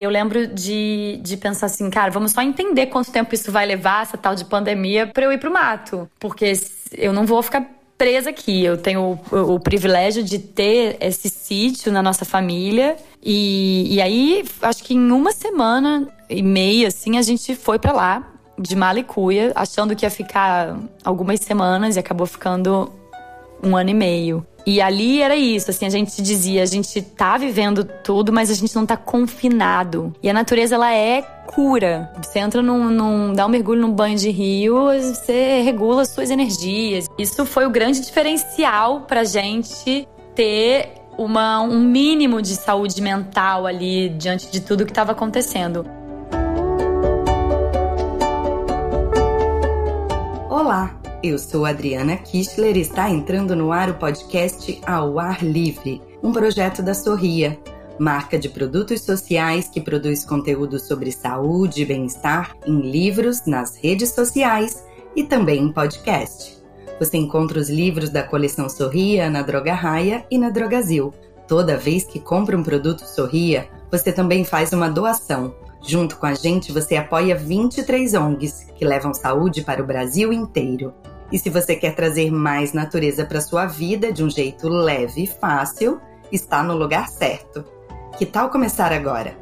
Eu lembro de, de pensar assim, cara, vamos só entender quanto tempo isso vai levar, essa tal de pandemia, para eu ir pro mato. Porque eu não vou ficar presa aqui. Eu tenho o, o, privilégio de ter esse sítio na nossa família. E, e aí, acho que em uma semana e meia, assim, a gente foi para lá, de Malicuia, achando que ia ficar algumas semanas e acabou ficando um ano e meio. E ali era isso, assim, a gente dizia, a gente tá vivendo tudo, mas a gente não tá confinado. E a natureza, ela é cura. Você entra num, num dá um mergulho num banho de rio, você regula suas energias. Isso foi o grande diferencial pra gente ter uma, um mínimo de saúde mental ali diante de tudo que estava acontecendo. Olá, eu sou Adriana Kistler e está entrando no ar o podcast Ao Ar Livre, um projeto da Sorria, marca de produtos sociais que produz conteúdo sobre saúde e bem-estar em livros, nas redes sociais e também em podcast. Você encontra os livros da coleção Sorria na Droga Raia e na Drogazil. Toda vez que compra um produto Sorria, você também faz uma doação. Junto com a gente, você apoia 23 ONGs que levam saúde para o Brasil inteiro. E se você quer trazer mais natureza para sua vida de um jeito leve e fácil, está no lugar certo. Que tal começar agora?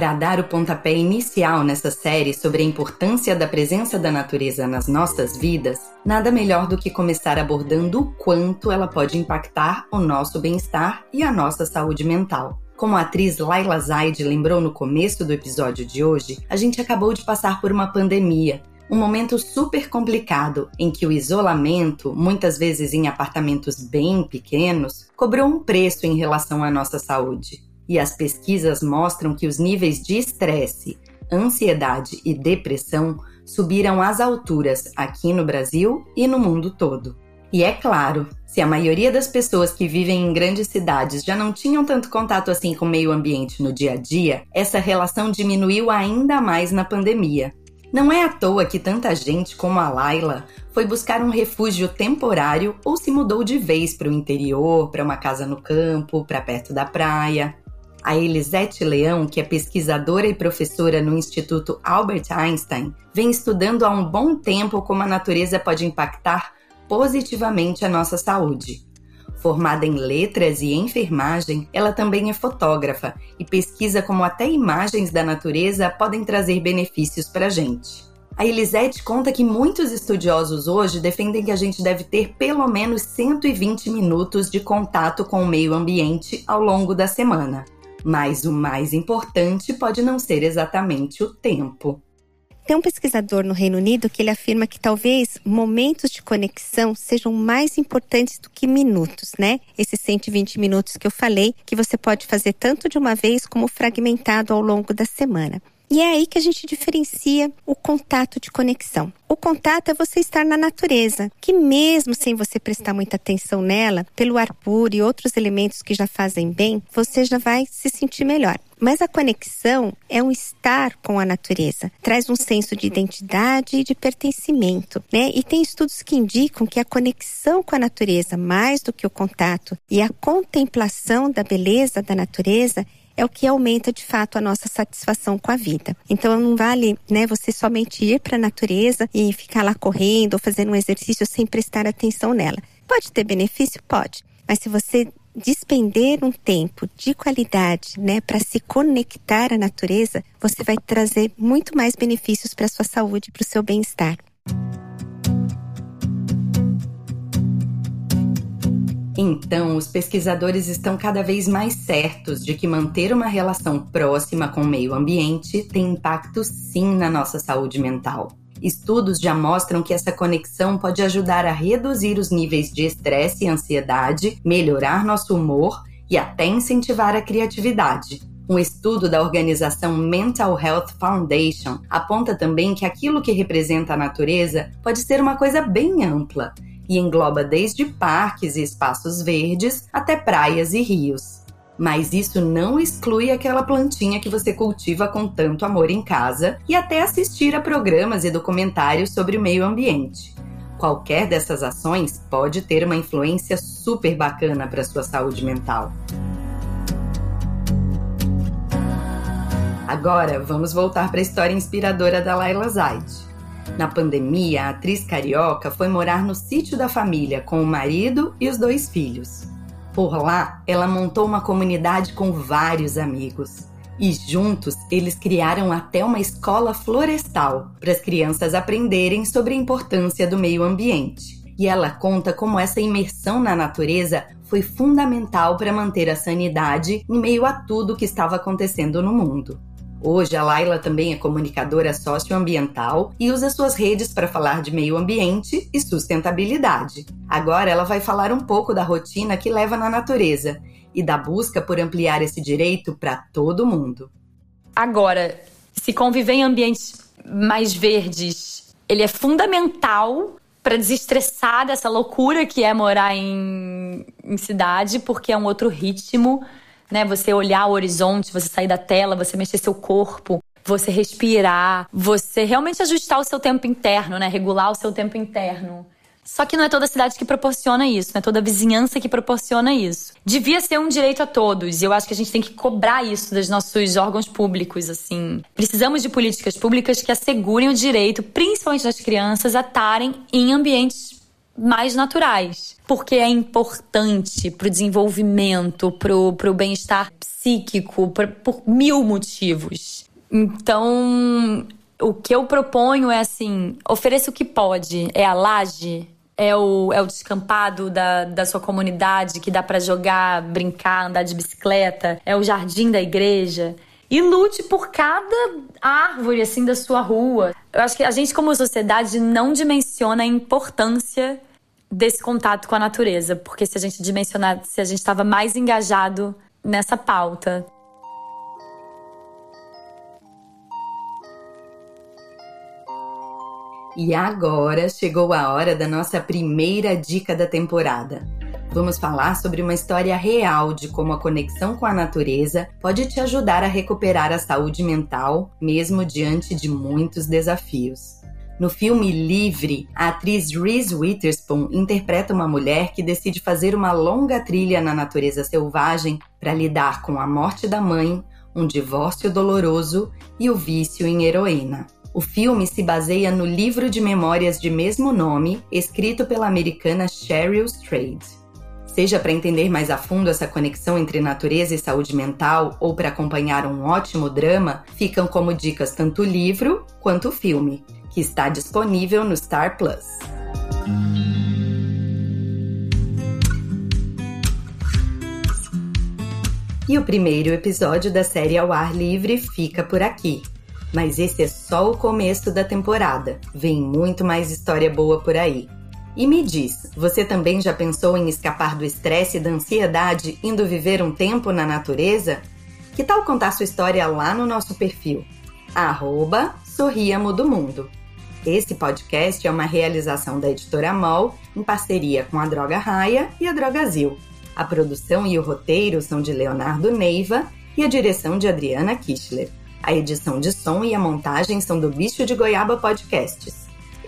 Para dar o pontapé inicial nessa série sobre a importância da presença da natureza nas nossas vidas, nada melhor do que começar abordando o quanto ela pode impactar o nosso bem-estar e a nossa saúde mental. Como a atriz Laila Zaid lembrou no começo do episódio de hoje, a gente acabou de passar por uma pandemia, um momento super complicado em que o isolamento, muitas vezes em apartamentos bem pequenos, cobrou um preço em relação à nossa saúde. E as pesquisas mostram que os níveis de estresse, ansiedade e depressão subiram às alturas aqui no Brasil e no mundo todo. E é claro, se a maioria das pessoas que vivem em grandes cidades já não tinham tanto contato assim com o meio ambiente no dia a dia, essa relação diminuiu ainda mais na pandemia. Não é à toa que tanta gente como a Laila foi buscar um refúgio temporário ou se mudou de vez para o interior, para uma casa no campo, para perto da praia. A Elisete Leão, que é pesquisadora e professora no Instituto Albert Einstein, vem estudando há um bom tempo como a natureza pode impactar positivamente a nossa saúde. Formada em letras e enfermagem, ela também é fotógrafa e pesquisa como até imagens da natureza podem trazer benefícios para a gente. A Elisete conta que muitos estudiosos hoje defendem que a gente deve ter pelo menos 120 minutos de contato com o meio ambiente ao longo da semana. Mas o mais importante pode não ser exatamente o tempo. Tem um pesquisador no Reino Unido que ele afirma que talvez momentos de conexão sejam mais importantes do que minutos, né? Esses 120 minutos que eu falei, que você pode fazer tanto de uma vez como fragmentado ao longo da semana. E é aí que a gente diferencia o contato de conexão. O contato é você estar na natureza, que mesmo sem você prestar muita atenção nela, pelo ar puro e outros elementos que já fazem bem, você já vai se sentir melhor. Mas a conexão é um estar com a natureza, traz um senso de identidade e de pertencimento, né? E tem estudos que indicam que a conexão com a natureza, mais do que o contato, e a contemplação da beleza da natureza é o que aumenta de fato a nossa satisfação com a vida. Então não vale, né, você somente ir para a natureza e ficar lá correndo ou fazendo um exercício sem prestar atenção nela. Pode ter benefício? Pode. Mas se você despender um tempo de qualidade, né, para se conectar à natureza, você vai trazer muito mais benefícios para sua saúde, para o seu bem-estar. Então, os pesquisadores estão cada vez mais certos de que manter uma relação próxima com o meio ambiente tem impacto sim na nossa saúde mental. Estudos já mostram que essa conexão pode ajudar a reduzir os níveis de estresse e ansiedade, melhorar nosso humor e até incentivar a criatividade. Um estudo da organização Mental Health Foundation aponta também que aquilo que representa a natureza pode ser uma coisa bem ampla e engloba desde parques e espaços verdes até praias e rios. Mas isso não exclui aquela plantinha que você cultiva com tanto amor em casa e até assistir a programas e documentários sobre o meio ambiente. Qualquer dessas ações pode ter uma influência super bacana para sua saúde mental. Agora, vamos voltar para a história inspiradora da Laila Zaid. Na pandemia, a atriz carioca foi morar no sítio da família com o marido e os dois filhos. Por lá, ela montou uma comunidade com vários amigos. E juntos, eles criaram até uma escola florestal para as crianças aprenderem sobre a importância do meio ambiente. E ela conta como essa imersão na natureza foi fundamental para manter a sanidade em meio a tudo que estava acontecendo no mundo. Hoje, a Laila também é comunicadora socioambiental e usa suas redes para falar de meio ambiente e sustentabilidade. Agora, ela vai falar um pouco da rotina que leva na natureza e da busca por ampliar esse direito para todo mundo. Agora, se conviver em ambientes mais verdes, ele é fundamental para desestressar dessa loucura que é morar em, em cidade, porque é um outro ritmo né? Você olhar o horizonte, você sair da tela, você mexer seu corpo, você respirar, você realmente ajustar o seu tempo interno, né? Regular o seu tempo interno. Só que não é toda cidade que proporciona isso, não é toda vizinhança que proporciona isso. Devia ser um direito a todos, e eu acho que a gente tem que cobrar isso dos nossos órgãos públicos, assim. Precisamos de políticas públicas que assegurem o direito, principalmente das crianças, a estarem em ambientes mais naturais. Porque é importante para o desenvolvimento, para o bem-estar psíquico, pra, por mil motivos. Então, o que eu proponho é assim: ofereça o que pode. É a laje, é o, é o descampado da, da sua comunidade que dá para jogar, brincar, andar de bicicleta, é o jardim da igreja. E lute por cada árvore assim da sua rua. Eu acho que a gente, como sociedade, não dimensiona a importância desse contato com a natureza, porque se a gente dimensionar, se a gente estava mais engajado nessa pauta. E agora chegou a hora da nossa primeira dica da temporada. Vamos falar sobre uma história real de como a conexão com a natureza pode te ajudar a recuperar a saúde mental, mesmo diante de muitos desafios. No filme Livre, a atriz Reese Witherspoon interpreta uma mulher que decide fazer uma longa trilha na natureza selvagem para lidar com a morte da mãe, um divórcio doloroso e o vício em heroína. O filme se baseia no livro de memórias de mesmo nome, escrito pela americana Cheryl Strayed. Seja para entender mais a fundo essa conexão entre natureza e saúde mental ou para acompanhar um ótimo drama, ficam como dicas tanto o livro quanto o filme que está disponível no Star Plus. E o primeiro episódio da série Ao Ar Livre fica por aqui. Mas esse é só o começo da temporada. Vem muito mais história boa por aí. E me diz, você também já pensou em escapar do estresse e da ansiedade indo viver um tempo na natureza? Que tal contar sua história lá no nosso perfil? Arroba Sorriamo do Mundo. Esse podcast é uma realização da editora MOL em parceria com a Droga Raia e a Drogazil. A produção e o roteiro são de Leonardo Neiva e a direção de Adriana Kichler. A edição de som e a montagem são do Bicho de Goiaba Podcasts.